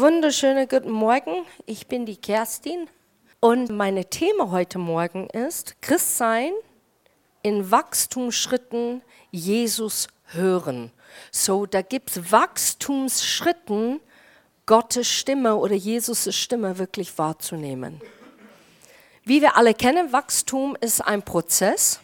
Wunderschönen guten Morgen. Ich bin die Kerstin und meine Thema heute Morgen ist Christsein in Wachstumsschritten Jesus hören. So, da gibt es Wachstumsschritten, Gottes Stimme oder Jesus' Stimme wirklich wahrzunehmen. Wie wir alle kennen, Wachstum ist ein Prozess.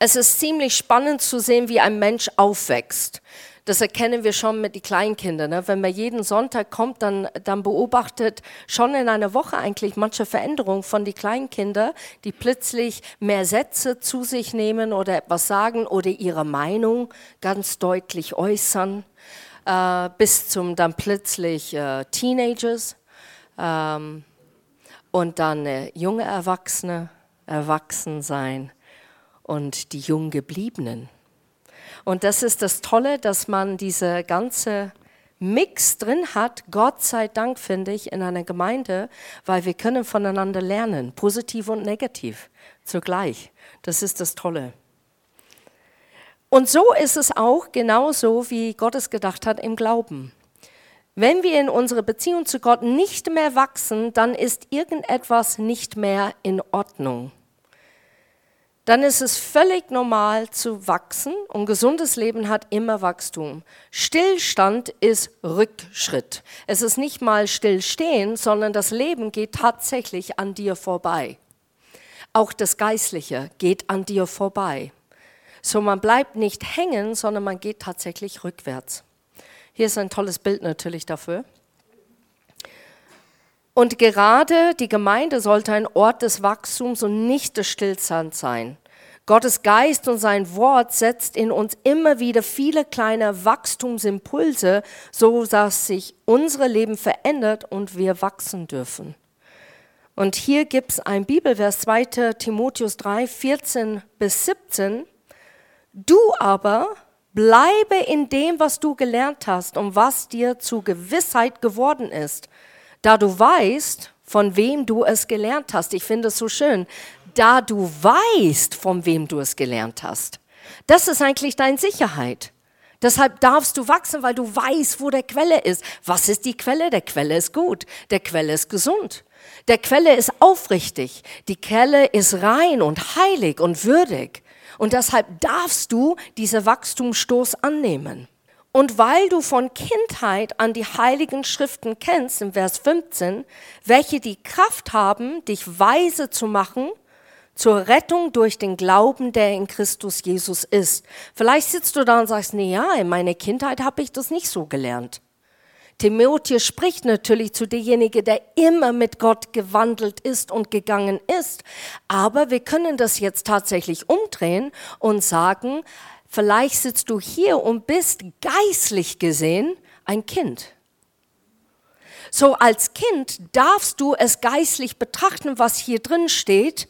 Es ist ziemlich spannend zu sehen, wie ein Mensch aufwächst. Das erkennen wir schon mit den Kleinkindern. Ne? Wenn man jeden Sonntag kommt, dann, dann beobachtet schon in einer Woche eigentlich manche Veränderungen von den Kleinkindern, die plötzlich mehr Sätze zu sich nehmen oder etwas sagen oder ihre Meinung ganz deutlich äußern, äh, bis zum dann plötzlich äh, Teenagers ähm, und dann äh, junge Erwachsene, Erwachsensein und die jung gebliebenen. Und das ist das Tolle, dass man diese ganze Mix drin hat, Gott sei Dank, finde ich, in einer Gemeinde, weil wir können voneinander lernen, positiv und negativ zugleich. Das ist das Tolle. Und so ist es auch genauso, wie Gott es gedacht hat im Glauben. Wenn wir in unserer Beziehung zu Gott nicht mehr wachsen, dann ist irgendetwas nicht mehr in Ordnung dann ist es völlig normal zu wachsen und gesundes Leben hat immer Wachstum. Stillstand ist Rückschritt. Es ist nicht mal stillstehen, sondern das Leben geht tatsächlich an dir vorbei. Auch das Geistliche geht an dir vorbei. So man bleibt nicht hängen, sondern man geht tatsächlich rückwärts. Hier ist ein tolles Bild natürlich dafür. Und gerade die Gemeinde sollte ein Ort des Wachstums und nicht des Stillstands sein. Gottes Geist und sein Wort setzt in uns immer wieder viele kleine Wachstumsimpulse, so dass sich unser Leben verändert und wir wachsen dürfen. Und hier gibt es ein Bibelvers 2. Timotheus 3, 14 bis 17. Du aber bleibe in dem, was du gelernt hast und was dir zu Gewissheit geworden ist, da du weißt, von wem du es gelernt hast. Ich finde es so schön da du weißt, von wem du es gelernt hast. Das ist eigentlich deine Sicherheit. Deshalb darfst du wachsen, weil du weißt, wo der Quelle ist. Was ist die Quelle? Der Quelle ist gut. Der Quelle ist gesund. Der Quelle ist aufrichtig. Die Quelle ist rein und heilig und würdig. Und deshalb darfst du diese Wachstumsstoß annehmen. Und weil du von Kindheit an die heiligen Schriften kennst, im Vers 15, welche die Kraft haben, dich weise zu machen zur Rettung durch den Glauben, der in Christus Jesus ist. Vielleicht sitzt du da und sagst, nee, ja, in meiner Kindheit habe ich das nicht so gelernt. Timotheus spricht natürlich zu demjenigen, der immer mit Gott gewandelt ist und gegangen ist. Aber wir können das jetzt tatsächlich umdrehen und sagen, vielleicht sitzt du hier und bist geistlich gesehen ein Kind. So als Kind darfst du es geistlich betrachten, was hier drin steht,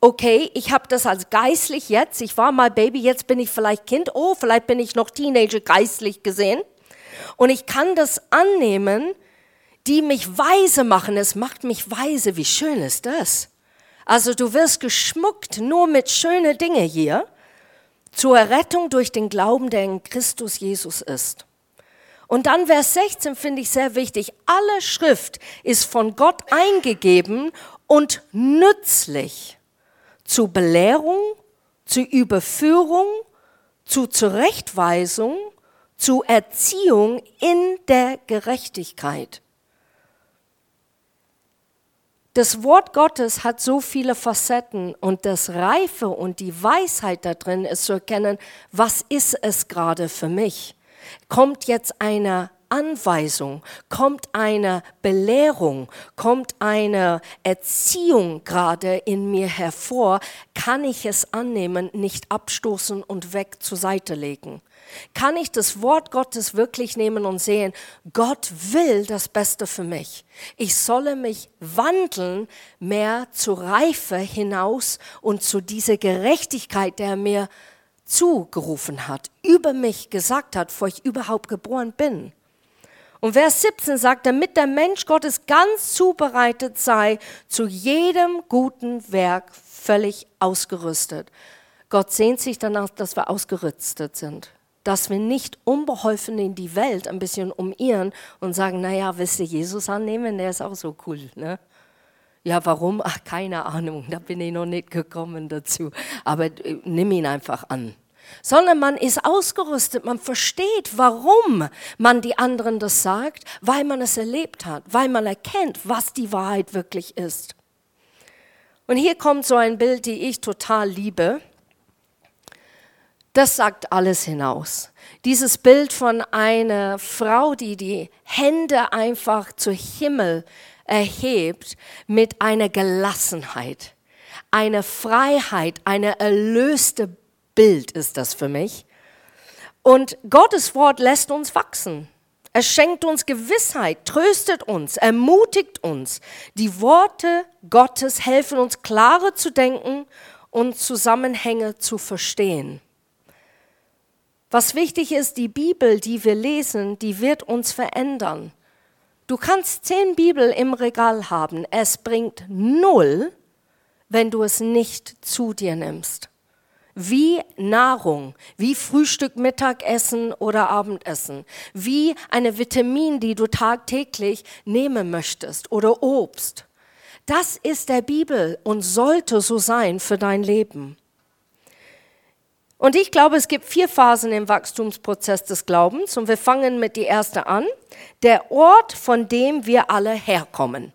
okay, ich habe das als geistlich jetzt, ich war mal Baby, jetzt bin ich vielleicht Kind, oh, vielleicht bin ich noch Teenager geistlich gesehen. Und ich kann das annehmen, die mich weise machen. Es macht mich weise. Wie schön ist das? Also du wirst geschmuckt nur mit schönen Dingen hier zur Errettung durch den Glauben, der in Christus Jesus ist. Und dann Vers 16 finde ich sehr wichtig. Alle Schrift ist von Gott eingegeben und nützlich zu Belehrung, zu Überführung, zu Zurechtweisung, zu Erziehung in der Gerechtigkeit. Das Wort Gottes hat so viele Facetten und das Reife und die Weisheit da drin ist zu erkennen, was ist es gerade für mich? Kommt jetzt eine Anweisung, kommt eine Belehrung, kommt eine Erziehung gerade in mir hervor, kann ich es annehmen, nicht abstoßen und weg zur Seite legen. Kann ich das Wort Gottes wirklich nehmen und sehen, Gott will das Beste für mich. Ich solle mich wandeln mehr zur Reife hinaus und zu dieser Gerechtigkeit, der mir zugerufen hat, über mich gesagt hat, vor ich überhaupt geboren bin. Und Vers 17 sagt, damit der Mensch Gottes ganz zubereitet sei, zu jedem guten Werk völlig ausgerüstet. Gott sehnt sich danach, dass wir ausgerüstet sind. dass wir nicht unbeholfen in die Welt ein bisschen umirren und sagen, naja, willst du Jesus annehmen? Der ist auch so cool. Ne? Ja, warum? Ach, keine Ahnung, da bin ich noch nicht gekommen dazu. Aber äh, nimm ihn einfach an. Sondern man ist ausgerüstet, man versteht, warum man die anderen das sagt, weil man es erlebt hat, weil man erkennt, was die Wahrheit wirklich ist. Und hier kommt so ein Bild, die ich total liebe. Das sagt alles hinaus. Dieses Bild von einer Frau, die die Hände einfach zu Himmel erhebt mit einer Gelassenheit, eine Freiheit, eine erlöste Bild ist das für mich. Und Gottes Wort lässt uns wachsen. Es schenkt uns Gewissheit, tröstet uns, ermutigt uns. Die Worte Gottes helfen uns klarer zu denken und Zusammenhänge zu verstehen. Was wichtig ist, die Bibel, die wir lesen, die wird uns verändern. Du kannst zehn Bibel im Regal haben. Es bringt null, wenn du es nicht zu dir nimmst. Wie Nahrung, wie Frühstück, Mittagessen oder Abendessen, wie eine Vitamin, die du tagtäglich nehmen möchtest oder Obst. Das ist der Bibel und sollte so sein für dein Leben. Und ich glaube, es gibt vier Phasen im Wachstumsprozess des Glaubens und wir fangen mit die erste an, der Ort, von dem wir alle herkommen.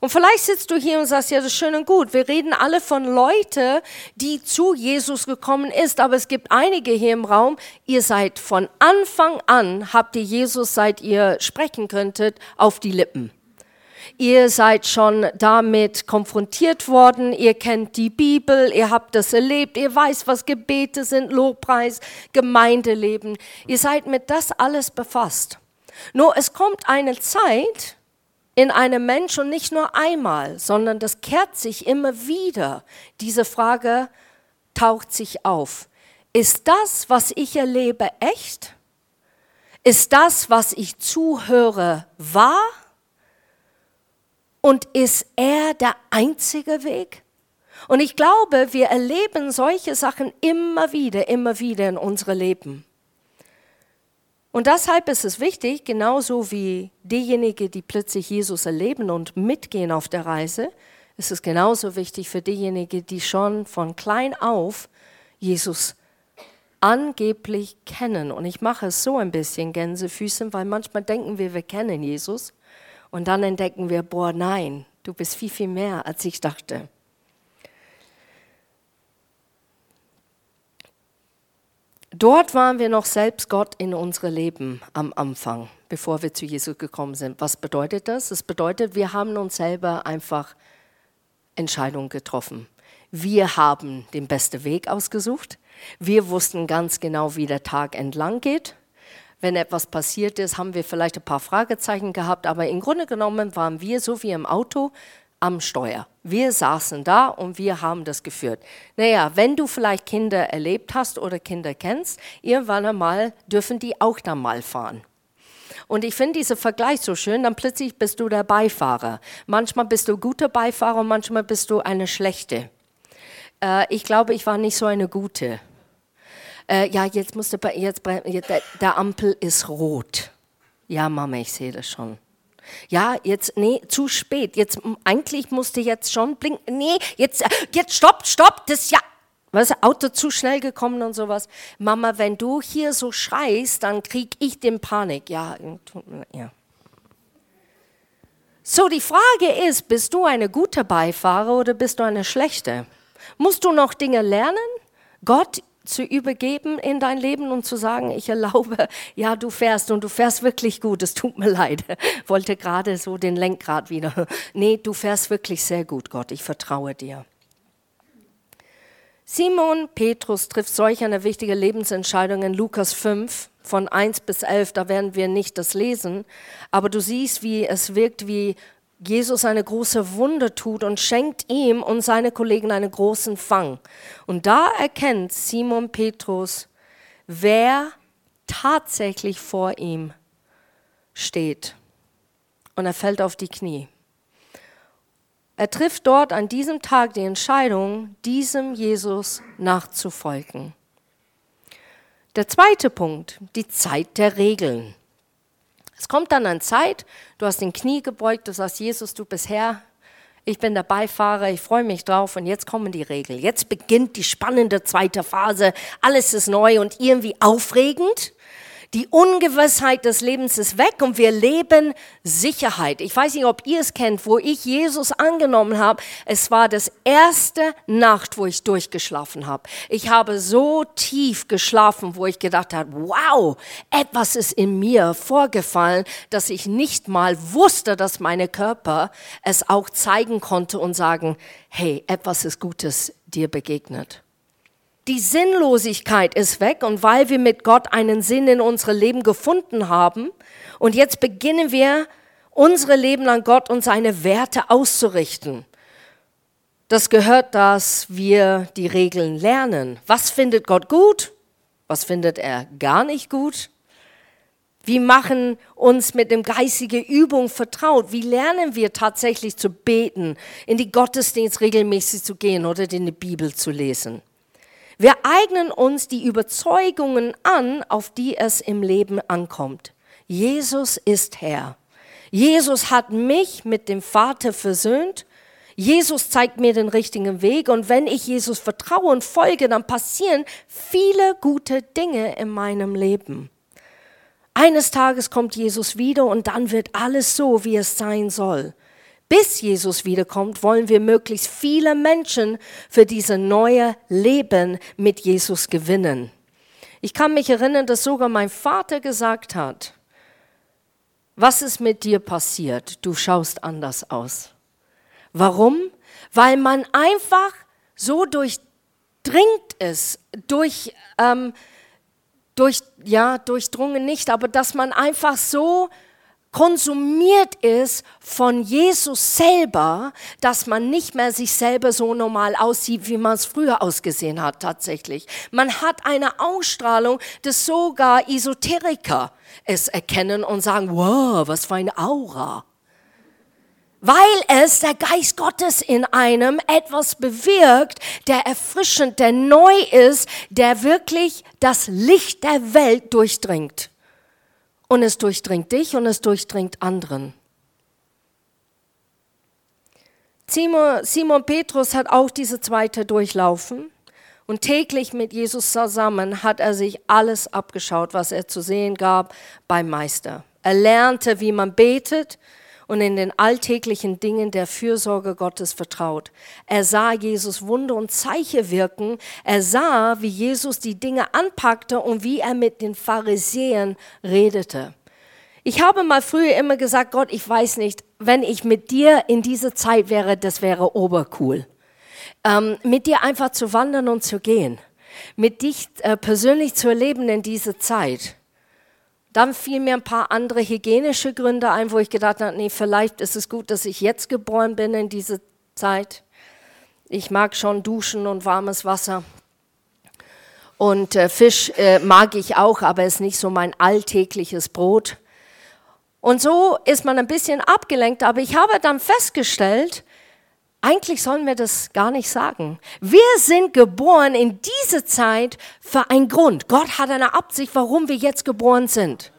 Und vielleicht sitzt du hier und sagst, ja, das ist schön und gut. Wir reden alle von Leuten, die zu Jesus gekommen ist, aber es gibt einige hier im Raum, ihr seid von Anfang an, habt ihr Jesus, seit ihr sprechen könntet, auf die Lippen. Ihr seid schon damit konfrontiert worden, ihr kennt die Bibel, ihr habt das erlebt, ihr weißt, was Gebete sind, Lobpreis, Gemeindeleben. Ihr seid mit das alles befasst. Nur es kommt eine Zeit in einem Menschen und nicht nur einmal, sondern das kehrt sich immer wieder. Diese Frage taucht sich auf. Ist das, was ich erlebe, echt? Ist das, was ich zuhöre, wahr? Und ist er der einzige Weg? Und ich glaube, wir erleben solche Sachen immer wieder, immer wieder in unserem Leben. Und deshalb ist es wichtig, genauso wie diejenigen, die plötzlich Jesus erleben und mitgehen auf der Reise, ist es genauso wichtig für diejenigen, die schon von klein auf Jesus angeblich kennen. Und ich mache es so ein bisschen Gänsefüßen, weil manchmal denken wir, wir kennen Jesus. Und dann entdecken wir, boah, nein, du bist viel, viel mehr, als ich dachte. Dort waren wir noch selbst Gott in unsere Leben am Anfang, bevor wir zu Jesus gekommen sind. Was bedeutet das? Das bedeutet, wir haben uns selber einfach Entscheidungen getroffen. Wir haben den besten Weg ausgesucht. Wir wussten ganz genau, wie der Tag entlang geht wenn etwas passiert ist, haben wir vielleicht ein paar Fragezeichen gehabt, aber im Grunde genommen waren wir so wie im Auto am Steuer. Wir saßen da und wir haben das geführt. Naja, wenn du vielleicht Kinder erlebt hast oder Kinder kennst, irgendwann einmal dürfen die auch dann mal fahren. Und ich finde diesen Vergleich so schön, dann plötzlich bist du der Beifahrer. Manchmal bist du guter Beifahrer manchmal bist du eine schlechte. Äh, ich glaube, ich war nicht so eine gute äh, ja, jetzt musste jetzt, jetzt der, der Ampel ist rot. Ja, Mama, ich sehe das schon. Ja, jetzt, nee, zu spät. Jetzt, eigentlich musste jetzt schon blinken. Nee, jetzt, äh, jetzt stopp, stopp, das ja. Was, Auto zu schnell gekommen und sowas. Mama, wenn du hier so schreist, dann krieg ich den Panik. Ja, ja. So, die Frage ist, bist du eine gute Beifahrer oder bist du eine schlechte? Musst du noch Dinge lernen? Gott zu übergeben in dein Leben und zu sagen, ich erlaube, ja, du fährst und du fährst wirklich gut, es tut mir leid. Wollte gerade so den Lenkrad wieder. Nee, du fährst wirklich sehr gut, Gott, ich vertraue dir. Simon Petrus trifft solch eine wichtige Lebensentscheidung in Lukas 5 von 1 bis 11, da werden wir nicht das lesen, aber du siehst, wie es wirkt wie Jesus eine große Wunde tut und schenkt ihm und seine Kollegen einen großen Fang. Und da erkennt Simon Petrus, wer tatsächlich vor ihm steht. Und er fällt auf die Knie. Er trifft dort an diesem Tag die Entscheidung, diesem Jesus nachzufolgen. Der zweite Punkt, die Zeit der Regeln. Es kommt dann eine Zeit, du hast den Knie gebeugt, du sagst, Jesus, du bist Herr, ich bin der Beifahrer, ich freue mich drauf und jetzt kommen die Regeln. Jetzt beginnt die spannende zweite Phase, alles ist neu und irgendwie aufregend. Die Ungewissheit des Lebens ist weg und wir leben Sicherheit. Ich weiß nicht, ob ihr es kennt, wo ich Jesus angenommen habe. Es war das erste Nacht, wo ich durchgeschlafen habe. Ich habe so tief geschlafen, wo ich gedacht habe, wow, etwas ist in mir vorgefallen, dass ich nicht mal wusste, dass meine Körper es auch zeigen konnte und sagen, hey, etwas ist Gutes dir begegnet. Die Sinnlosigkeit ist weg und weil wir mit Gott einen Sinn in unserem Leben gefunden haben und jetzt beginnen wir unsere Leben an Gott und seine Werte auszurichten. Das gehört, dass wir die Regeln lernen. Was findet Gott gut? Was findet er gar nicht gut? Wie machen uns mit dem geistige Übung vertraut? Wie lernen wir tatsächlich zu beten, in die Gottesdienst regelmäßig zu gehen oder in die Bibel zu lesen? Wir eignen uns die Überzeugungen an, auf die es im Leben ankommt. Jesus ist Herr. Jesus hat mich mit dem Vater versöhnt. Jesus zeigt mir den richtigen Weg und wenn ich Jesus vertraue und folge, dann passieren viele gute Dinge in meinem Leben. Eines Tages kommt Jesus wieder und dann wird alles so, wie es sein soll. Bis Jesus wiederkommt, wollen wir möglichst viele Menschen für diese neue Leben mit Jesus gewinnen. Ich kann mich erinnern, dass sogar mein Vater gesagt hat, was ist mit dir passiert? Du schaust anders aus. Warum? Weil man einfach so durchdringt ist, durch, ähm, durch, ja, durchdrungen nicht, aber dass man einfach so konsumiert ist von Jesus selber, dass man nicht mehr sich selber so normal aussieht, wie man es früher ausgesehen hat tatsächlich. Man hat eine Ausstrahlung, dass sogar Esoteriker es erkennen und sagen, wow, was für eine Aura. Weil es der Geist Gottes in einem etwas bewirkt, der erfrischend, der neu ist, der wirklich das Licht der Welt durchdringt. Und es durchdringt dich und es durchdringt anderen. Simon, Simon Petrus hat auch diese zweite durchlaufen. Und täglich mit Jesus zusammen hat er sich alles abgeschaut, was er zu sehen gab beim Meister. Er lernte, wie man betet, und in den alltäglichen Dingen der Fürsorge Gottes vertraut. Er sah Jesus Wunder und Zeichen wirken. Er sah, wie Jesus die Dinge anpackte und wie er mit den Pharisäern redete. Ich habe mal früher immer gesagt, Gott, ich weiß nicht, wenn ich mit dir in dieser Zeit wäre, das wäre obercool. Ähm, mit dir einfach zu wandern und zu gehen. Mit dich äh, persönlich zu erleben in dieser Zeit. Dann fielen mir ein paar andere hygienische Gründe ein, wo ich gedacht habe, nee, vielleicht ist es gut, dass ich jetzt geboren bin in dieser Zeit. Ich mag schon duschen und warmes Wasser. Und äh, Fisch äh, mag ich auch, aber ist nicht so mein alltägliches Brot. Und so ist man ein bisschen abgelenkt, aber ich habe dann festgestellt, eigentlich sollen wir das gar nicht sagen. Wir sind geboren in diese Zeit für einen Grund. Gott hat eine Absicht, warum wir jetzt geboren sind.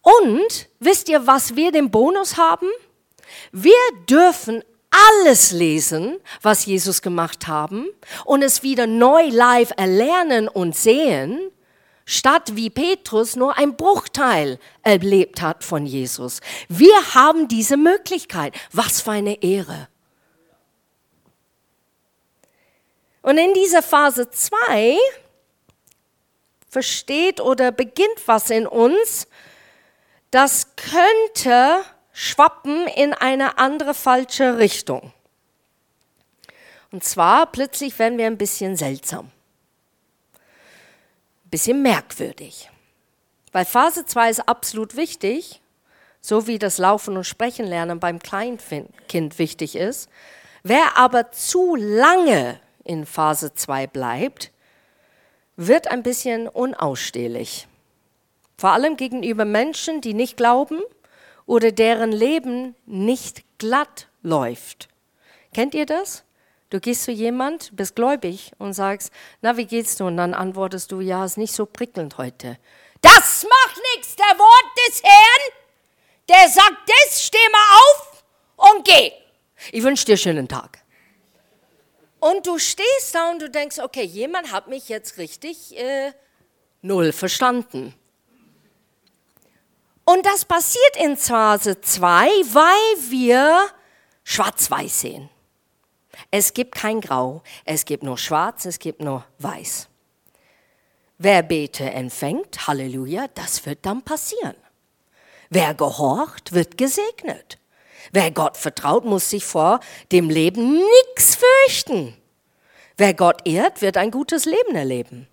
Und wisst ihr, was wir den Bonus haben? Wir dürfen alles lesen, was Jesus gemacht haben und es wieder neu live erlernen und sehen, statt wie Petrus nur ein Bruchteil erlebt hat von Jesus. Wir haben diese Möglichkeit. Was für eine Ehre. Und in dieser Phase 2 versteht oder beginnt was in uns, das könnte schwappen in eine andere falsche Richtung. Und zwar plötzlich werden wir ein bisschen seltsam, ein bisschen merkwürdig. Weil Phase 2 ist absolut wichtig, so wie das Laufen und Sprechen lernen beim Kleinkind wichtig ist. Wer aber zu lange in Phase 2 bleibt, wird ein bisschen unausstehlich. Vor allem gegenüber Menschen, die nicht glauben oder deren Leben nicht glatt läuft. Kennt ihr das? Du gehst zu jemand, bist gläubig und sagst, na, wie geht's du? Und dann antwortest du, ja, ist nicht so prickelnd heute. Das macht nichts, der Wort des Herrn, der sagt das, steh mal auf und geh. Ich wünsche dir einen schönen Tag. Und du stehst da und du denkst, okay, jemand hat mich jetzt richtig äh, null verstanden. Und das passiert in Phase 2, weil wir schwarz-weiß sehen. Es gibt kein Grau, es gibt nur schwarz, es gibt nur weiß. Wer Bete empfängt, Halleluja, das wird dann passieren. Wer gehorcht, wird gesegnet. Wer Gott vertraut, muss sich vor dem Leben nichts fürchten. Wer Gott ehrt, wird ein gutes Leben erleben.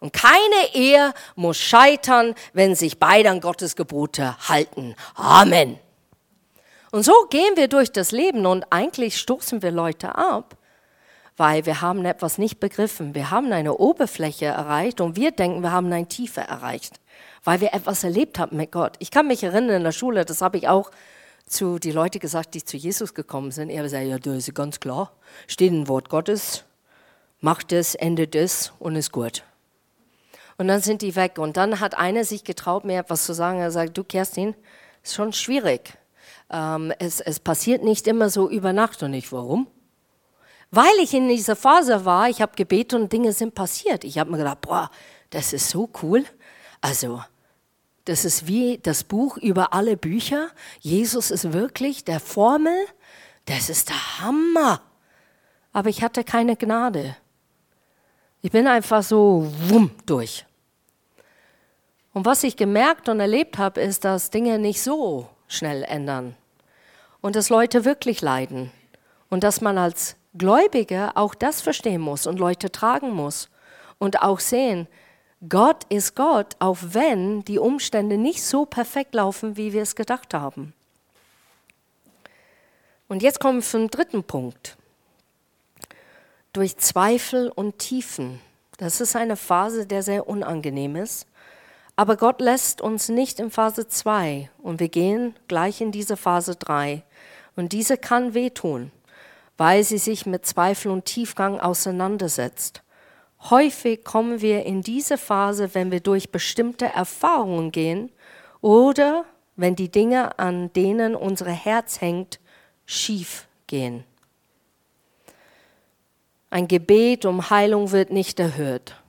Und keine Ehe muss scheitern, wenn sich beide an Gottes Gebote halten. Amen. Und so gehen wir durch das Leben und eigentlich stoßen wir Leute ab, weil wir haben etwas nicht begriffen. Wir haben eine Oberfläche erreicht und wir denken, wir haben eine Tiefe erreicht, weil wir etwas erlebt haben mit Gott. Ich kann mich erinnern in der Schule, das habe ich auch zu die Leute gesagt, die zu Jesus gekommen sind. Er sagt, ja, das ist ganz klar. Steht ein Wort Gottes, macht es, endet es und ist gut. Und dann sind die weg. Und dann hat einer sich getraut, mir etwas zu sagen. Er sagt, du Kerstin, ist schon schwierig. Ähm, es, es passiert nicht immer so über Nacht. Und ich, warum? Weil ich in dieser Phase war, ich habe gebetet und Dinge sind passiert. Ich habe mir gedacht, boah, das ist so cool. Also, das ist wie das Buch über alle Bücher. Jesus ist wirklich der Formel. Das ist der Hammer. Aber ich hatte keine Gnade. Ich bin einfach so wumm durch. Und was ich gemerkt und erlebt habe, ist, dass Dinge nicht so schnell ändern und dass Leute wirklich leiden und dass man als Gläubiger auch das verstehen muss und Leute tragen muss und auch sehen, Gott ist Gott, auch wenn die Umstände nicht so perfekt laufen, wie wir es gedacht haben. Und jetzt kommen wir zum dritten Punkt durch Zweifel und Tiefen. Das ist eine Phase, der sehr unangenehm ist. Aber Gott lässt uns nicht in Phase 2 und wir gehen gleich in diese Phase 3. Und diese kann wehtun, weil sie sich mit Zweifel und Tiefgang auseinandersetzt. Häufig kommen wir in diese Phase, wenn wir durch bestimmte Erfahrungen gehen oder wenn die Dinge, an denen unser Herz hängt, schief gehen. Ein Gebet um Heilung wird nicht erhört.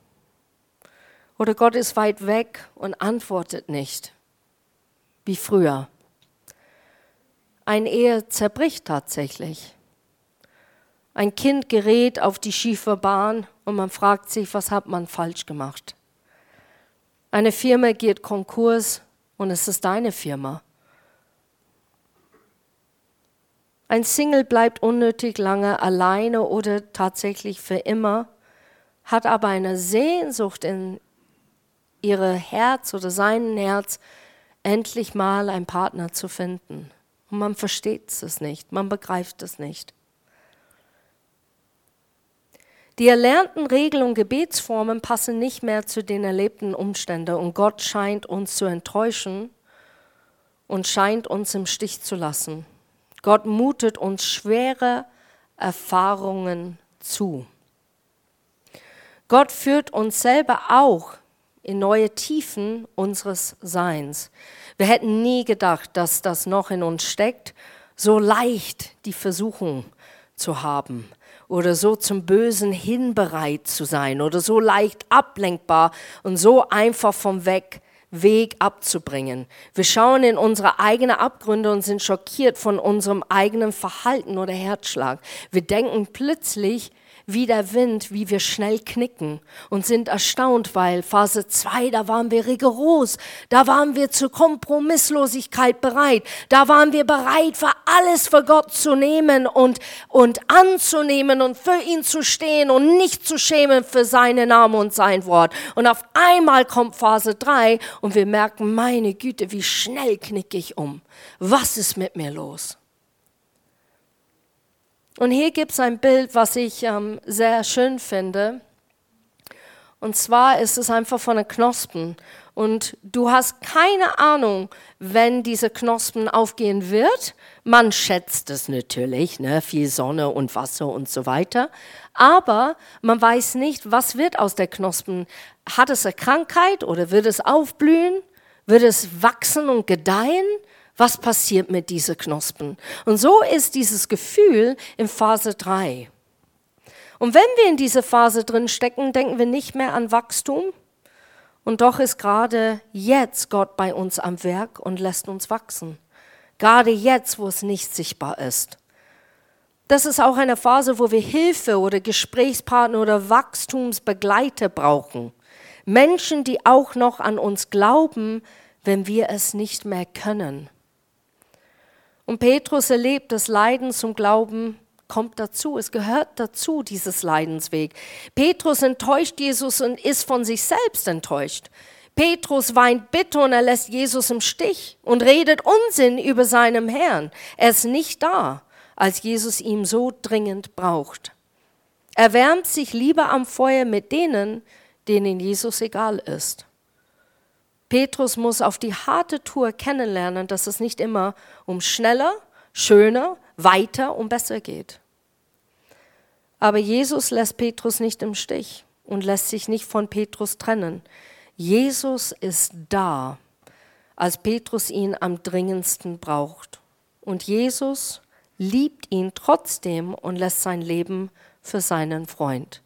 Oder Gott ist weit weg und antwortet nicht, wie früher. Ein Ehe zerbricht tatsächlich. Ein Kind gerät auf die schiefe Bahn und man fragt sich, was hat man falsch gemacht. Eine Firma geht Konkurs und es ist deine Firma. Ein Single bleibt unnötig lange alleine oder tatsächlich für immer, hat aber eine Sehnsucht in ihre Herz oder sein Herz, endlich mal einen Partner zu finden. Und man versteht es nicht, man begreift es nicht. Die erlernten Regeln und Gebetsformen passen nicht mehr zu den erlebten Umständen und Gott scheint uns zu enttäuschen und scheint uns im Stich zu lassen. Gott mutet uns schwere Erfahrungen zu. Gott führt uns selber auch in neue Tiefen unseres Seins. Wir hätten nie gedacht, dass das noch in uns steckt, so leicht die Versuchung zu haben oder so zum Bösen hinbereit zu sein oder so leicht ablenkbar und so einfach vom Weg Weg abzubringen. Wir schauen in unsere eigenen Abgründe und sind schockiert von unserem eigenen Verhalten oder Herzschlag. Wir denken plötzlich, wie der Wind, wie wir schnell knicken und sind erstaunt, weil Phase 2, da waren wir rigoros, da waren wir zur Kompromisslosigkeit bereit, da waren wir bereit, für alles für Gott zu nehmen und, und anzunehmen und für ihn zu stehen und nicht zu schämen für seinen Namen und sein Wort. Und auf einmal kommt Phase 3 und wir merken, meine Güte, wie schnell knicke ich um. Was ist mit mir los? Und hier gibt es ein Bild, was ich ähm, sehr schön finde. Und zwar ist es einfach von den Knospen. Und du hast keine Ahnung, wenn diese Knospen aufgehen wird. Man schätzt es natürlich, ne? viel Sonne und Wasser und so weiter. Aber man weiß nicht, was wird aus der Knospen. Hat es eine Krankheit oder wird es aufblühen? Wird es wachsen und gedeihen? Was passiert mit diesen Knospen? Und so ist dieses Gefühl in Phase 3. Und wenn wir in dieser Phase drin stecken, denken wir nicht mehr an Wachstum, und doch ist gerade jetzt Gott bei uns am Werk und lässt uns wachsen. Gerade jetzt, wo es nicht sichtbar ist. Das ist auch eine Phase, wo wir Hilfe oder Gesprächspartner oder Wachstumsbegleiter brauchen. Menschen, die auch noch an uns glauben, wenn wir es nicht mehr können. Und Petrus erlebt das Leiden zum Glauben kommt dazu, es gehört dazu, dieses Leidensweg. Petrus enttäuscht Jesus und ist von sich selbst enttäuscht. Petrus weint bitter und er lässt Jesus im Stich und redet Unsinn über seinem Herrn. Er ist nicht da, als Jesus ihn so dringend braucht. Er wärmt sich lieber am Feuer mit denen, denen Jesus egal ist. Petrus muss auf die harte Tour kennenlernen, dass es nicht immer um schneller, schöner, weiter und besser geht. Aber Jesus lässt Petrus nicht im Stich und lässt sich nicht von Petrus trennen. Jesus ist da, als Petrus ihn am dringendsten braucht. Und Jesus liebt ihn trotzdem und lässt sein Leben für seinen Freund.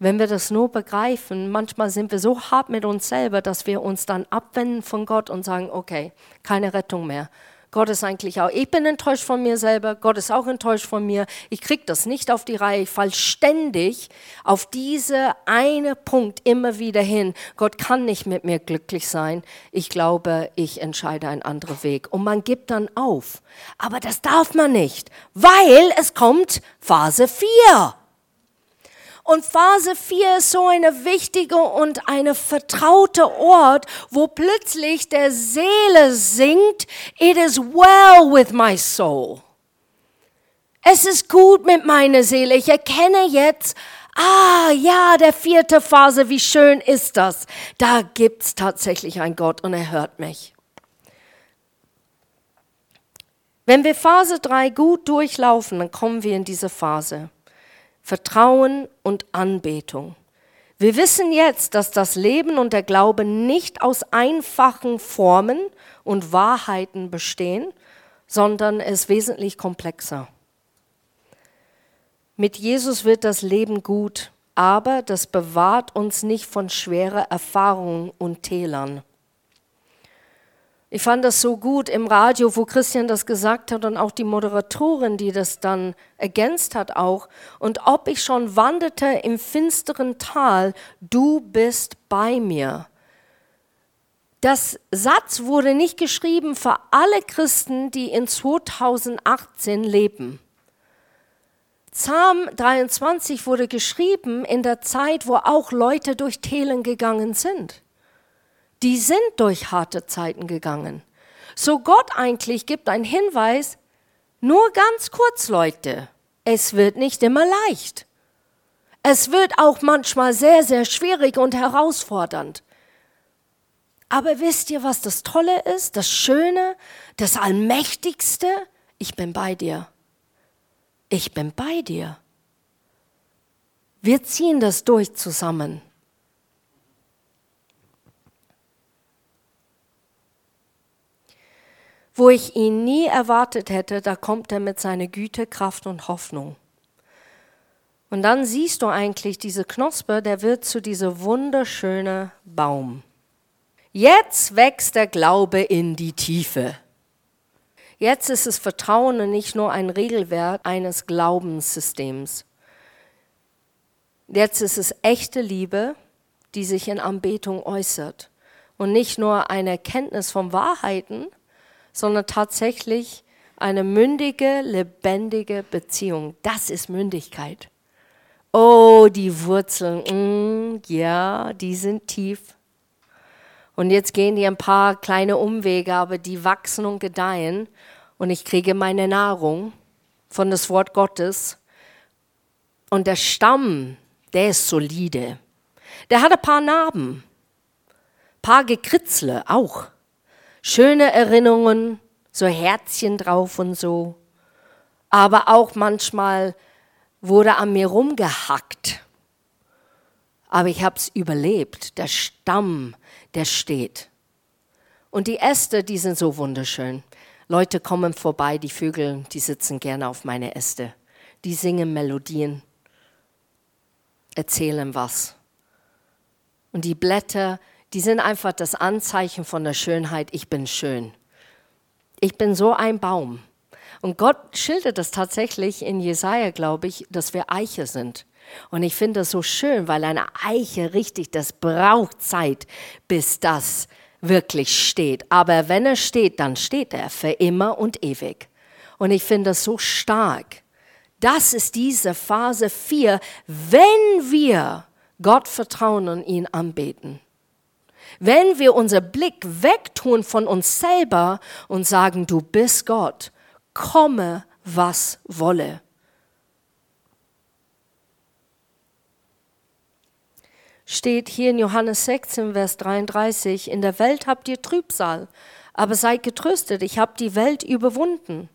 Wenn wir das nur begreifen, manchmal sind wir so hart mit uns selber, dass wir uns dann abwenden von Gott und sagen, okay, keine Rettung mehr. Gott ist eigentlich auch, ich bin enttäuscht von mir selber, Gott ist auch enttäuscht von mir. Ich kriege das nicht auf die Reihe, ich falle ständig auf diese eine Punkt immer wieder hin. Gott kann nicht mit mir glücklich sein. Ich glaube, ich entscheide einen anderen Weg. Und man gibt dann auf. Aber das darf man nicht, weil es kommt Phase 4. Und Phase 4 ist so eine wichtige und eine vertraute Ort, wo plötzlich der Seele singt, it is well with my soul. Es ist gut mit meiner Seele. Ich erkenne jetzt, ah ja, der vierte Phase, wie schön ist das. Da gibt's tatsächlich einen Gott und er hört mich. Wenn wir Phase 3 gut durchlaufen, dann kommen wir in diese Phase. Vertrauen und Anbetung. Wir wissen jetzt, dass das Leben und der Glaube nicht aus einfachen Formen und Wahrheiten bestehen, sondern es wesentlich komplexer. Mit Jesus wird das Leben gut, aber das bewahrt uns nicht von schweren Erfahrungen und Tälern. Ich fand das so gut im Radio, wo Christian das gesagt hat und auch die Moderatorin, die das dann ergänzt hat auch. Und ob ich schon wanderte im finsteren Tal, du bist bei mir. Das Satz wurde nicht geschrieben für alle Christen, die in 2018 leben. Psalm 23 wurde geschrieben in der Zeit, wo auch Leute durch Tälen gegangen sind die sind durch harte Zeiten gegangen. So Gott eigentlich gibt einen Hinweis, nur ganz kurz, Leute, es wird nicht immer leicht. Es wird auch manchmal sehr, sehr schwierig und herausfordernd. Aber wisst ihr, was das Tolle ist, das Schöne, das Allmächtigste? Ich bin bei dir. Ich bin bei dir. Wir ziehen das durch zusammen. Wo ich ihn nie erwartet hätte, da kommt er mit seiner Güte, Kraft und Hoffnung. Und dann siehst du eigentlich diese Knospe, der wird zu diesem wunderschönen Baum. Jetzt wächst der Glaube in die Tiefe. Jetzt ist es Vertrauen und nicht nur ein Regelwerk eines Glaubenssystems. Jetzt ist es echte Liebe, die sich in Anbetung äußert. Und nicht nur eine Erkenntnis von Wahrheiten, sondern tatsächlich eine mündige, lebendige Beziehung. Das ist Mündigkeit. Oh, die Wurzeln, mm, ja, die sind tief. Und jetzt gehen die ein paar kleine Umwege, aber die wachsen und gedeihen. Und ich kriege meine Nahrung von das Wort Gottes. Und der Stamm, der ist solide. Der hat ein paar Narben, paar Gekritzle auch. Schöne Erinnerungen, so Herzchen drauf und so. Aber auch manchmal wurde an mir rumgehackt. Aber ich habe es überlebt. Der Stamm, der steht. Und die Äste, die sind so wunderschön. Leute kommen vorbei, die Vögel, die sitzen gerne auf meine Äste. Die singen Melodien, erzählen was. Und die Blätter, die sind einfach das Anzeichen von der Schönheit, ich bin schön. Ich bin so ein Baum. Und Gott schildert das tatsächlich in Jesaja, glaube ich, dass wir Eiche sind. Und ich finde das so schön, weil eine Eiche richtig, das braucht Zeit, bis das wirklich steht. Aber wenn er steht, dann steht er für immer und ewig. Und ich finde das so stark. Das ist diese Phase 4, wenn wir Gott vertrauen und ihn anbeten. Wenn wir unser Blick wegtun von uns selber und sagen, du bist Gott, komme, was wolle. steht hier in Johannes 16, Vers 33, in der Welt habt ihr Trübsal, aber seid getröstet, ich habe die Welt überwunden.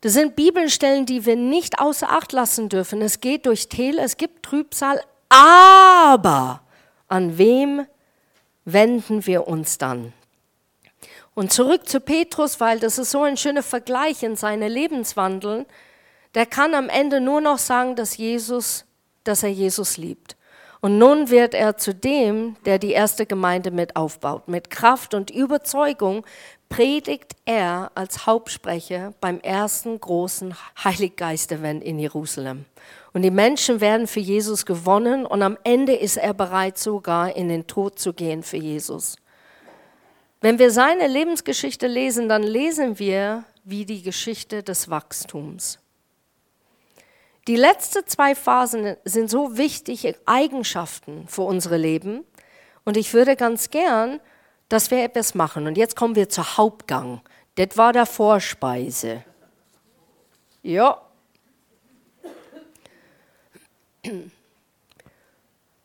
Das sind Bibelstellen, die wir nicht außer Acht lassen dürfen. Es geht durch Täler, es gibt Trübsal, aber an wem wenden wir uns dann? Und zurück zu Petrus, weil das ist so ein schöner Vergleich in seine Lebenswandeln. Der kann am Ende nur noch sagen, dass Jesus, dass er Jesus liebt. Und nun wird er zu dem, der die erste Gemeinde mit aufbaut. Mit Kraft und Überzeugung predigt er als Hauptsprecher beim ersten großen Heiliggeist-Event in Jerusalem. Und die Menschen werden für Jesus gewonnen und am Ende ist er bereit, sogar in den Tod zu gehen für Jesus. Wenn wir seine Lebensgeschichte lesen, dann lesen wir wie die Geschichte des Wachstums. Die letzten zwei Phasen sind so wichtige Eigenschaften für unsere Leben. Und ich würde ganz gern, dass wir etwas machen. Und jetzt kommen wir zur Hauptgang. Das war der Vorspeise. Ja.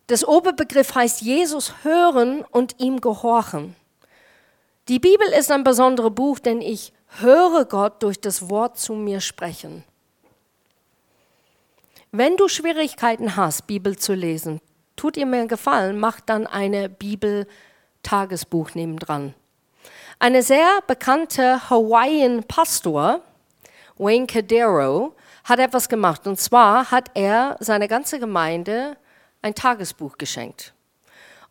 Das Oberbegriff heißt Jesus hören und ihm gehorchen. Die Bibel ist ein besonderes Buch, denn ich höre Gott durch das Wort zu mir sprechen. Wenn du Schwierigkeiten hast, Bibel zu lesen, tut ihr mir einen Gefallen, mach dann eine Bibel-Tagesbuch nebendran. Eine sehr bekannte Hawaiian Pastor, Wayne Cadero, hat etwas gemacht. Und zwar hat er seiner ganzen Gemeinde ein Tagesbuch geschenkt.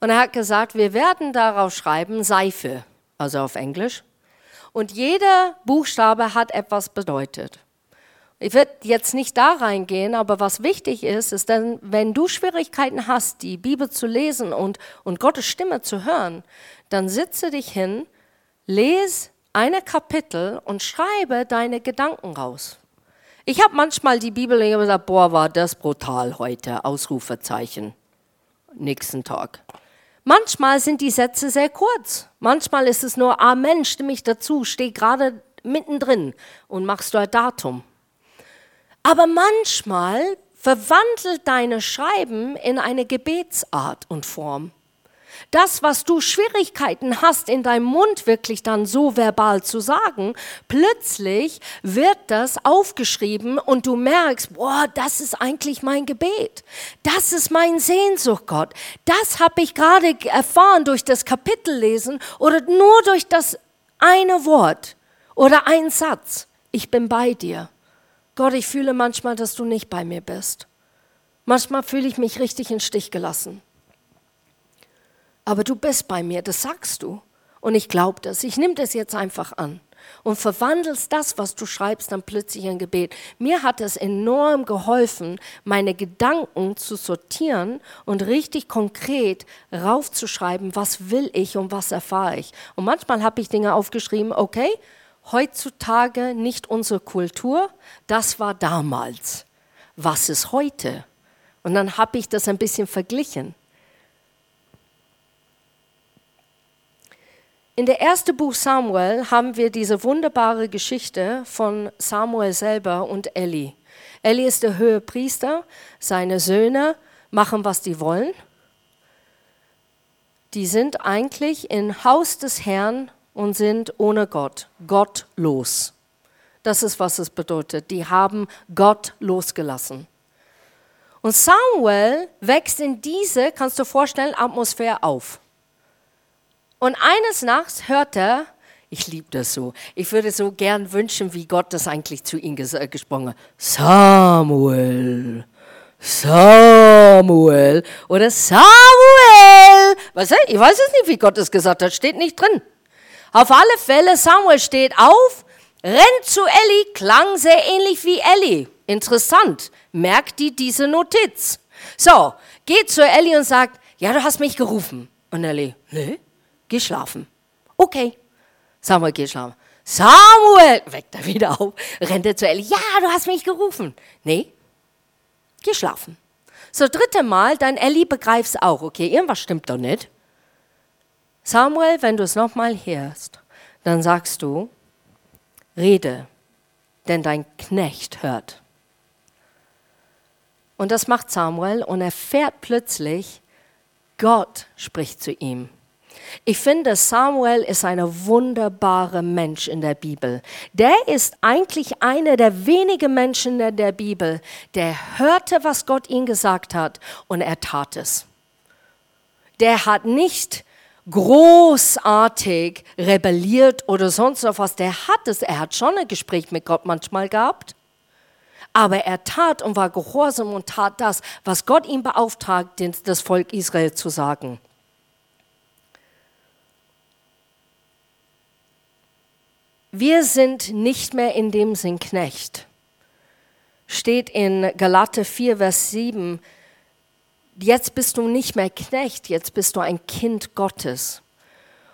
Und er hat gesagt, wir werden darauf schreiben Seife, also auf Englisch. Und jeder Buchstabe hat etwas bedeutet. Ich werde jetzt nicht da reingehen, aber was wichtig ist, ist, denn wenn du Schwierigkeiten hast, die Bibel zu lesen und, und Gottes Stimme zu hören, dann sitze dich hin, lese eine Kapitel und schreibe deine Gedanken raus. Ich habe manchmal die Bibel gesagt, boah, war das brutal heute, Ausrufezeichen, nächsten Tag. Manchmal sind die Sätze sehr kurz. Manchmal ist es nur Amen, stimme ich dazu, steh gerade mittendrin und machst du ein Datum. Aber manchmal verwandelt deine Schreiben in eine Gebetsart und Form. Das, was du Schwierigkeiten hast, in deinem Mund wirklich dann so verbal zu sagen, plötzlich wird das aufgeschrieben und du merkst, boah, das ist eigentlich mein Gebet. Das ist mein Sehnsucht, Gott. Das habe ich gerade erfahren durch das Kapitellesen oder nur durch das eine Wort oder ein Satz. Ich bin bei dir. Gott, ich fühle manchmal, dass du nicht bei mir bist. Manchmal fühle ich mich richtig in Stich gelassen. Aber du bist bei mir, das sagst du. Und ich glaube das. Ich nehme das jetzt einfach an und verwandelst das, was du schreibst, dann plötzlich in Gebet. Mir hat es enorm geholfen, meine Gedanken zu sortieren und richtig konkret raufzuschreiben, was will ich und was erfahre ich. Und manchmal habe ich Dinge aufgeschrieben, okay, heutzutage nicht unsere Kultur, das war damals. Was ist heute? Und dann habe ich das ein bisschen verglichen. In der ersten Buch Samuel haben wir diese wunderbare Geschichte von Samuel selber und Eli. Eli ist der höhere Priester, seine Söhne machen, was die wollen die sind eigentlich im Haus des Herrn und sind ohne Gott, gottlos. Das ist, was es bedeutet. Die haben Gott losgelassen. Und Samuel wächst in diese, kannst du vorstellen, Atmosphäre auf. Und eines Nachts hört er, ich liebe das so, ich würde so gern wünschen, wie Gott das eigentlich zu ihm ges gesprochen hat. Samuel, Samuel oder Samuel. Was, ich weiß es nicht, wie Gott es gesagt hat, steht nicht drin. Auf alle Fälle, Samuel steht auf, rennt zu Elli, klang sehr ähnlich wie Elli. Interessant, merkt die diese Notiz. So, geht zu Elli und sagt, ja, du hast mich gerufen. Und Elli, nee, geh schlafen. Okay. Samuel, geh schlafen. Samuel, weckt er wieder auf, rennt er zu Elli, ja, du hast mich gerufen. Nee, geh schlafen. So, dritte Mal, dein Elli begreifst auch, okay, irgendwas stimmt doch nicht. Samuel, wenn du es nochmal hörst, dann sagst du, rede, denn dein Knecht hört. Und das macht Samuel und er fährt plötzlich, Gott spricht zu ihm. Ich finde, Samuel ist ein wunderbarer Mensch in der Bibel. Der ist eigentlich einer der wenigen Menschen in der Bibel, der hörte, was Gott ihm gesagt hat und er tat es. Der hat nicht großartig rebelliert oder sonst noch was. Der hat es. Er hat schon ein Gespräch mit Gott manchmal gehabt. Aber er tat und war gehorsam und tat das, was Gott ihm beauftragt, das Volk Israel zu sagen. Wir sind nicht mehr in dem Sinn Knecht. Steht in Galate 4, Vers 7, jetzt bist du nicht mehr Knecht, jetzt bist du ein Kind Gottes.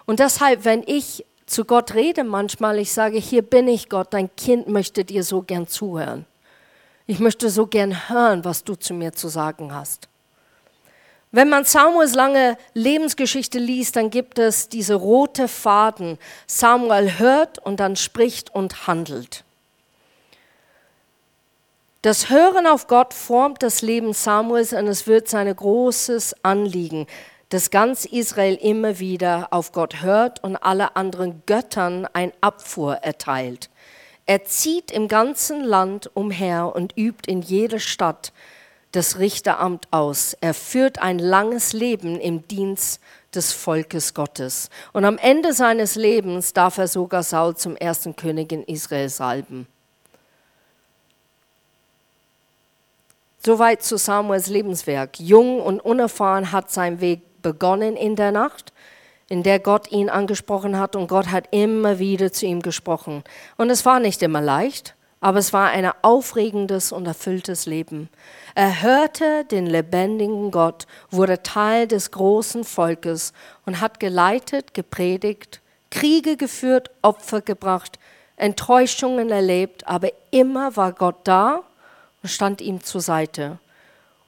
Und deshalb, wenn ich zu Gott rede manchmal, ich sage, hier bin ich Gott, dein Kind möchte dir so gern zuhören. Ich möchte so gern hören, was du zu mir zu sagen hast. Wenn man Samuels lange Lebensgeschichte liest, dann gibt es diese rote Faden. Samuel hört und dann spricht und handelt. Das Hören auf Gott formt das Leben Samuels und es wird sein großes Anliegen, dass ganz Israel immer wieder auf Gott hört und alle anderen Göttern ein Abfuhr erteilt. Er zieht im ganzen Land umher und übt in jeder Stadt das Richteramt aus. Er führt ein langes Leben im Dienst des Volkes Gottes. Und am Ende seines Lebens darf er sogar Saul zum ersten König in Israel salben. Soweit zu Samuels Lebenswerk. Jung und unerfahren hat sein Weg begonnen in der Nacht in der Gott ihn angesprochen hat und Gott hat immer wieder zu ihm gesprochen. Und es war nicht immer leicht, aber es war ein aufregendes und erfülltes Leben. Er hörte den lebendigen Gott, wurde Teil des großen Volkes und hat geleitet, gepredigt, Kriege geführt, Opfer gebracht, Enttäuschungen erlebt, aber immer war Gott da und stand ihm zur Seite.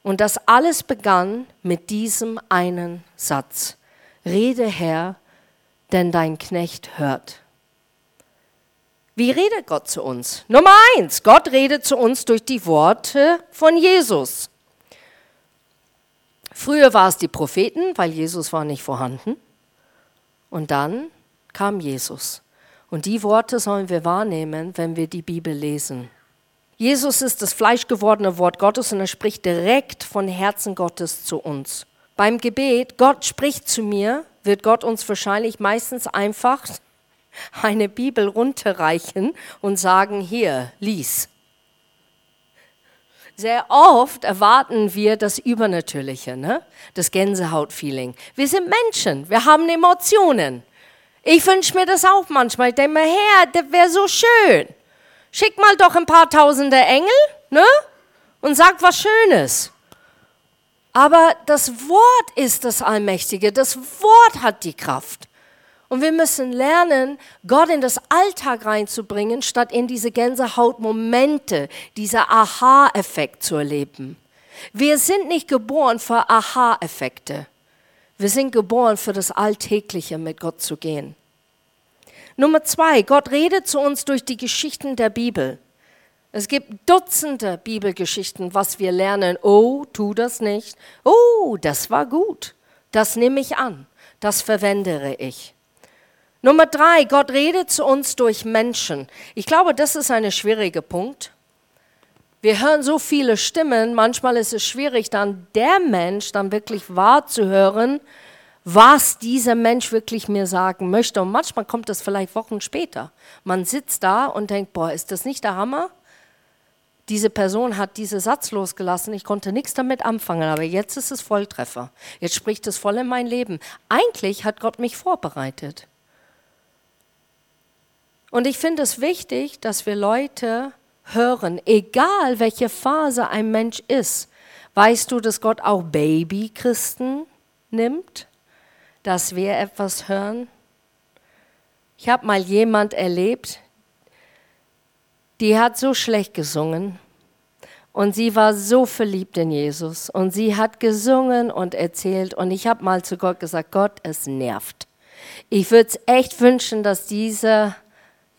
Und das alles begann mit diesem einen Satz. Rede Herr, denn dein Knecht hört. Wie redet Gott zu uns? Nummer eins, Gott redet zu uns durch die Worte von Jesus. Früher war es die Propheten, weil Jesus war nicht vorhanden. Und dann kam Jesus. Und die Worte sollen wir wahrnehmen, wenn wir die Bibel lesen. Jesus ist das fleischgewordene Wort Gottes und er spricht direkt von Herzen Gottes zu uns. Beim Gebet, Gott spricht zu mir, wird Gott uns wahrscheinlich meistens einfach eine Bibel runterreichen und sagen, hier, lies. Sehr oft erwarten wir das Übernatürliche, ne? das Gänsehautfeeling. Wir sind Menschen, wir haben Emotionen. Ich wünsche mir das auch manchmal. Ich denke mir, Herr, das wäre so schön. Schick mal doch ein paar tausende Engel ne? und sag was Schönes. Aber das Wort ist das Allmächtige. Das Wort hat die Kraft. Und wir müssen lernen, Gott in das Alltag reinzubringen, statt in diese Gänsehautmomente, dieser Aha-Effekt zu erleben. Wir sind nicht geboren für Aha-Effekte. Wir sind geboren für das Alltägliche mit Gott zu gehen. Nummer zwei, Gott redet zu uns durch die Geschichten der Bibel. Es gibt Dutzende Bibelgeschichten, was wir lernen. Oh, tu das nicht. Oh, das war gut. Das nehme ich an. Das verwendere ich. Nummer drei, Gott redet zu uns durch Menschen. Ich glaube, das ist ein schwieriger Punkt. Wir hören so viele Stimmen, manchmal ist es schwierig, dann der Mensch dann wirklich wahrzuhören, was dieser Mensch wirklich mir sagen möchte. Und manchmal kommt das vielleicht Wochen später. Man sitzt da und denkt, boah, ist das nicht der Hammer? Diese Person hat diesen Satz losgelassen, ich konnte nichts damit anfangen, aber jetzt ist es Volltreffer. Jetzt spricht es voll in mein Leben. Eigentlich hat Gott mich vorbereitet. Und ich finde es wichtig, dass wir Leute hören, egal welche Phase ein Mensch ist. Weißt du, dass Gott auch Babychristen nimmt, dass wir etwas hören? Ich habe mal jemand erlebt, die hat so schlecht gesungen und sie war so verliebt in Jesus und sie hat gesungen und erzählt und ich habe mal zu Gott gesagt, Gott, es nervt. Ich würde es echt wünschen, dass diese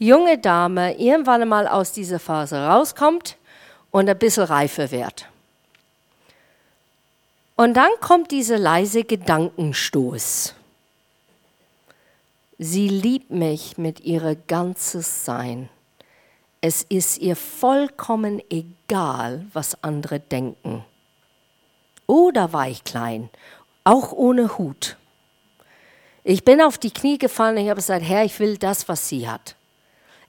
junge Dame irgendwann mal aus dieser Phase rauskommt und ein bisschen reifer wird. Und dann kommt dieser leise Gedankenstoß. Sie liebt mich mit ihrem ganzes Sein. Es ist ihr vollkommen egal, was andere denken. Da war ich klein, auch ohne Hut. Ich bin auf die Knie gefallen und ich habe gesagt, Herr, ich will das, was sie hat.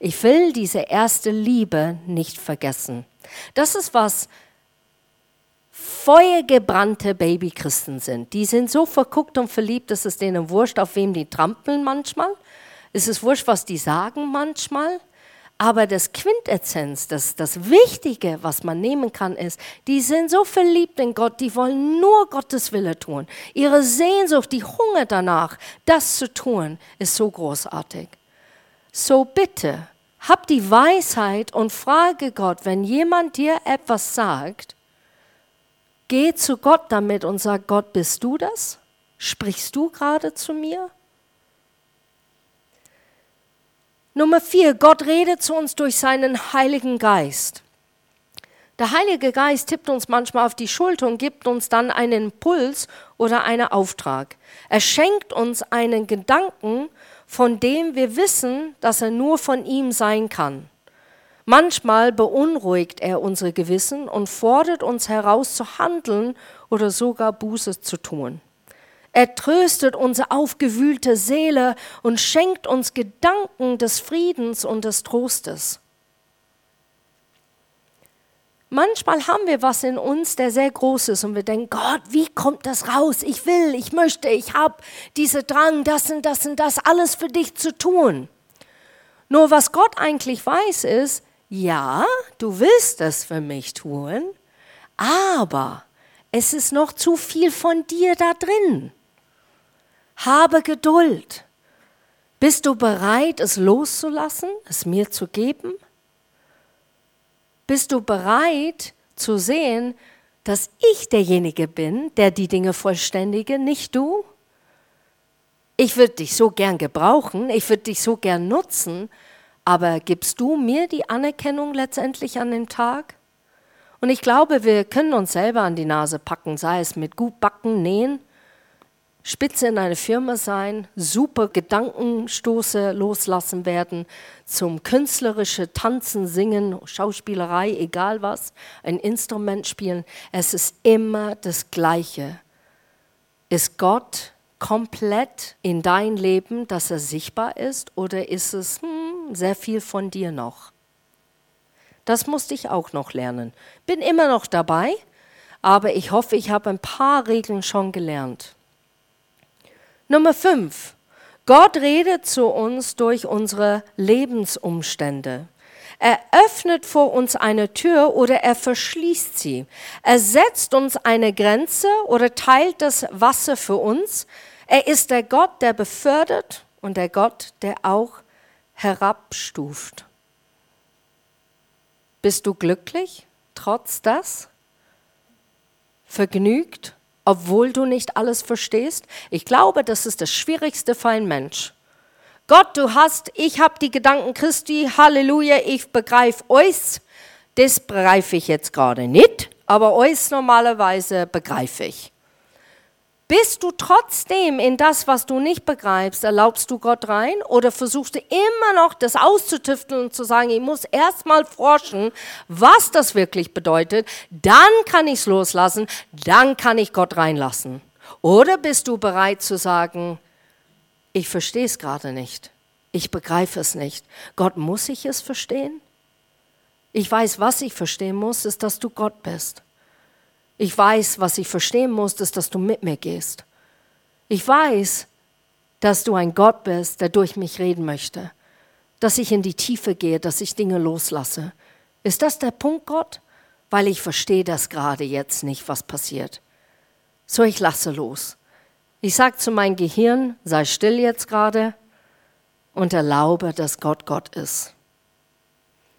Ich will diese erste Liebe nicht vergessen. Das ist was feuergebrannte Babychristen sind. Die sind so verguckt und verliebt, dass es denen wurscht, auf wem die trampeln manchmal. Es ist wurscht, was die sagen manchmal. Aber das Quintessenz, das, das Wichtige, was man nehmen kann, ist, die sind so verliebt in Gott, die wollen nur Gottes Wille tun. Ihre Sehnsucht, die Hunger danach, das zu tun, ist so großartig. So bitte, hab die Weisheit und frage Gott, wenn jemand dir etwas sagt, geh zu Gott damit und sag, Gott, bist du das? Sprichst du gerade zu mir? Nummer vier, Gott redet zu uns durch seinen Heiligen Geist. Der Heilige Geist tippt uns manchmal auf die Schulter und gibt uns dann einen Impuls oder einen Auftrag. Er schenkt uns einen Gedanken von dem wir wissen, dass er nur von ihm sein kann. Manchmal beunruhigt er unsere Gewissen und fordert uns heraus zu handeln oder sogar Buße zu tun. Er tröstet unsere aufgewühlte Seele und schenkt uns Gedanken des Friedens und des Trostes. Manchmal haben wir was in uns, der sehr groß ist und wir denken, Gott, wie kommt das raus? Ich will, ich möchte, ich habe diese Drang, das und das und das, alles für dich zu tun. Nur was Gott eigentlich weiß ist, ja, du willst das für mich tun, aber es ist noch zu viel von dir da drin. Habe Geduld. Bist du bereit, es loszulassen, es mir zu geben? Bist du bereit zu sehen, dass ich derjenige bin, der die Dinge vollständige, nicht du? Ich würde dich so gern gebrauchen, ich würde dich so gern nutzen, aber gibst du mir die Anerkennung letztendlich an dem Tag? Und ich glaube, wir können uns selber an die Nase packen, sei es mit gut backen, nähen Spitze in einer Firma sein, super Gedankenstoße loslassen werden, zum künstlerischen Tanzen, Singen, Schauspielerei, egal was, ein Instrument spielen. Es ist immer das Gleiche. Ist Gott komplett in dein Leben, dass er sichtbar ist, oder ist es hm, sehr viel von dir noch? Das musste ich auch noch lernen. Bin immer noch dabei, aber ich hoffe, ich habe ein paar Regeln schon gelernt. Nummer fünf. Gott redet zu uns durch unsere Lebensumstände. Er öffnet vor uns eine Tür oder er verschließt sie. Er setzt uns eine Grenze oder teilt das Wasser für uns. Er ist der Gott, der befördert und der Gott, der auch herabstuft. Bist du glücklich trotz das? Vergnügt? Obwohl du nicht alles verstehst? Ich glaube, das ist das Schwierigste für einen Mensch. Gott, du hast, ich habe die Gedanken Christi, Halleluja, ich begreife euch. Das begreife ich jetzt gerade nicht, aber euch normalerweise begreife ich. Bist du trotzdem in das, was du nicht begreifst, erlaubst du Gott rein oder versuchst du immer noch das auszutüfteln und zu sagen, ich muss erst mal forschen, was das wirklich bedeutet, dann kann ich es loslassen, dann kann ich Gott reinlassen. Oder bist du bereit zu sagen, ich verstehe es gerade nicht, ich begreife es nicht. Gott, muss ich es verstehen? Ich weiß, was ich verstehen muss, ist, dass du Gott bist. Ich weiß, was ich verstehen muss, ist, dass du mit mir gehst. Ich weiß, dass du ein Gott bist, der durch mich reden möchte. Dass ich in die Tiefe gehe, dass ich Dinge loslasse. Ist das der Punkt, Gott? Weil ich verstehe das gerade jetzt nicht, was passiert. So, ich lasse los. Ich sage zu meinem Gehirn, sei still jetzt gerade und erlaube, dass Gott Gott ist.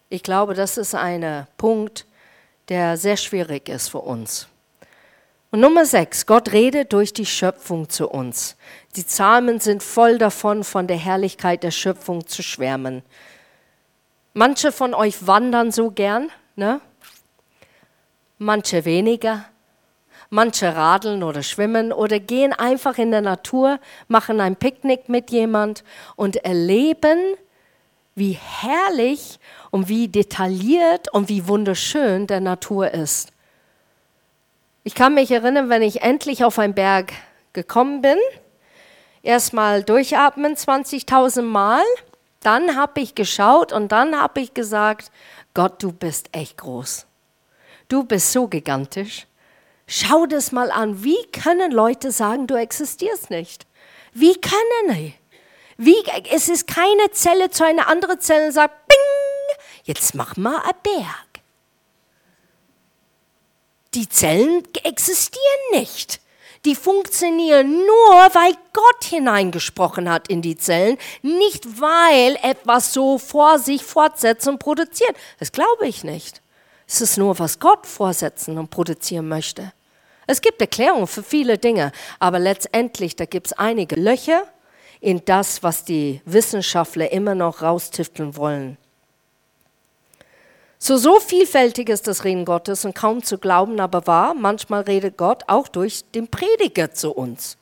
Ich glaube, das ist ein Punkt, der sehr schwierig ist für uns. Und Nummer sechs, Gott redet durch die Schöpfung zu uns. Die Psalmen sind voll davon, von der Herrlichkeit der Schöpfung zu schwärmen. Manche von euch wandern so gern, ne? manche weniger. Manche radeln oder schwimmen oder gehen einfach in der Natur, machen ein Picknick mit jemand und erleben, wie herrlich und wie detailliert und wie wunderschön der Natur ist. Ich kann mich erinnern, wenn ich endlich auf einen Berg gekommen bin, erstmal durchatmen 20.000 Mal, dann habe ich geschaut und dann habe ich gesagt, Gott, du bist echt groß. Du bist so gigantisch. Schau das mal an. Wie können Leute sagen, du existierst nicht? Wie können die? Wie, es ist keine Zelle zu einer anderen Zelle und sagt, bing, jetzt mach mal ein Berg. Die Zellen existieren nicht. Die funktionieren nur, weil Gott hineingesprochen hat in die Zellen, nicht weil etwas so vor sich fortsetzt und produziert. Das glaube ich nicht. Es ist nur, was Gott vorsetzen und produzieren möchte. Es gibt Erklärungen für viele Dinge, aber letztendlich, da gibt es einige Löcher in das, was die Wissenschaftler immer noch raustifteln wollen. So, so vielfältig ist das Reden Gottes und kaum zu glauben, aber wahr. Manchmal redet Gott auch durch den Prediger zu uns.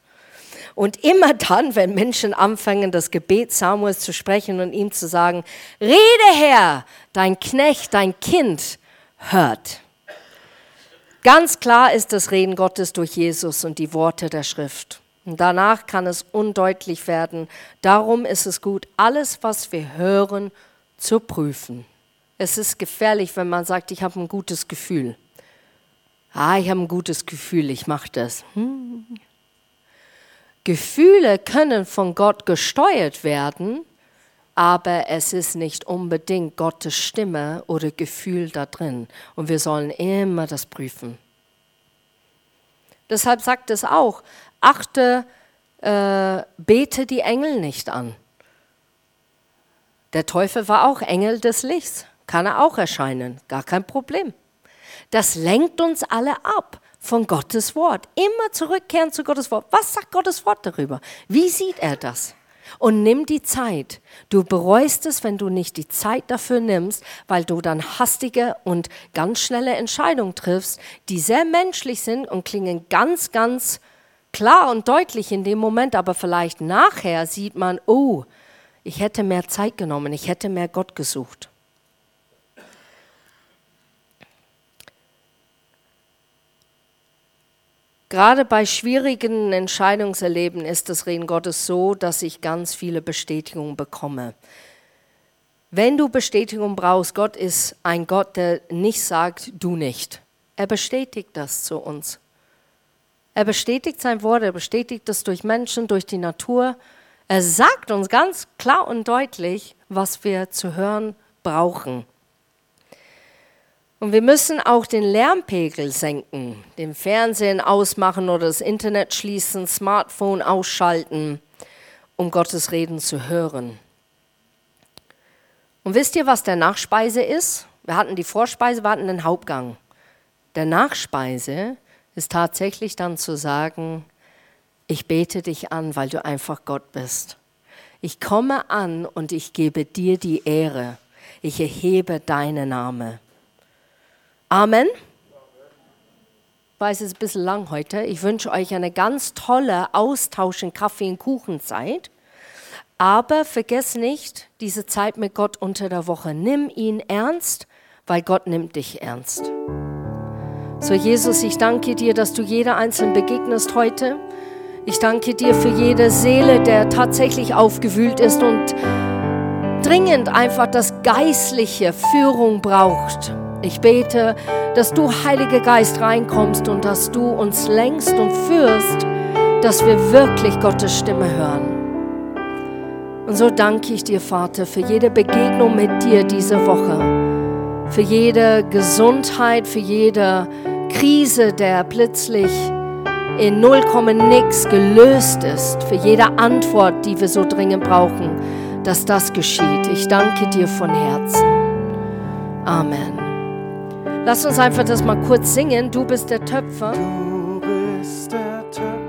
Und immer dann, wenn Menschen anfangen, das Gebet Samuels zu sprechen und ihm zu sagen, Rede Herr, dein Knecht, dein Kind hört. Ganz klar ist das Reden Gottes durch Jesus und die Worte der Schrift. Und danach kann es undeutlich werden. Darum ist es gut, alles, was wir hören, zu prüfen. Es ist gefährlich, wenn man sagt, ich habe ein gutes Gefühl. Ah, ich habe ein gutes Gefühl, ich mache das. Hm. Gefühle können von Gott gesteuert werden, aber es ist nicht unbedingt Gottes Stimme oder Gefühl da drin. Und wir sollen immer das prüfen. Deshalb sagt es auch, achte, äh, bete die Engel nicht an. Der Teufel war auch Engel des Lichts kann er auch erscheinen, gar kein Problem. Das lenkt uns alle ab von Gottes Wort. Immer zurückkehren zu Gottes Wort. Was sagt Gottes Wort darüber? Wie sieht er das? Und nimm die Zeit. Du bereust es, wenn du nicht die Zeit dafür nimmst, weil du dann hastige und ganz schnelle Entscheidungen triffst, die sehr menschlich sind und klingen ganz, ganz klar und deutlich in dem Moment, aber vielleicht nachher sieht man, oh, ich hätte mehr Zeit genommen, ich hätte mehr Gott gesucht. Gerade bei schwierigen Entscheidungserleben ist das Reden Gottes so, dass ich ganz viele Bestätigungen bekomme. Wenn du Bestätigung brauchst, Gott ist ein Gott, der nicht sagt, du nicht. Er bestätigt das zu uns. Er bestätigt sein Wort, er bestätigt das durch Menschen, durch die Natur. Er sagt uns ganz klar und deutlich, was wir zu hören brauchen. Und wir müssen auch den Lärmpegel senken, den Fernsehen ausmachen oder das Internet schließen, Smartphone ausschalten, um Gottes Reden zu hören. Und wisst ihr, was der Nachspeise ist? Wir hatten die Vorspeise, wir hatten den Hauptgang. Der Nachspeise ist tatsächlich dann zu sagen, ich bete dich an, weil du einfach Gott bist. Ich komme an und ich gebe dir die Ehre. Ich erhebe deinen Namen. Amen. weiß, es ist ein bisschen lang heute. Ich wünsche euch eine ganz tolle Austausch in Kaffee- und Kuchenzeit. Aber vergiss nicht diese Zeit mit Gott unter der Woche. Nimm ihn ernst, weil Gott nimmt dich ernst. So, Jesus, ich danke dir, dass du jeder Einzelnen begegnest heute. Ich danke dir für jede Seele, der tatsächlich aufgewühlt ist und dringend einfach das geistliche Führung braucht. Ich bete, dass du, Heiliger Geist, reinkommst und dass du uns längst und führst, dass wir wirklich Gottes Stimme hören. Und so danke ich dir, Vater, für jede Begegnung mit dir diese Woche, für jede Gesundheit, für jede Krise, der plötzlich in 0, nix gelöst ist, für jede Antwort, die wir so dringend brauchen, dass das geschieht. Ich danke dir von Herzen. Amen. Lass uns einfach das mal kurz singen. Du bist der Töpfer. Du bist der Töpfer.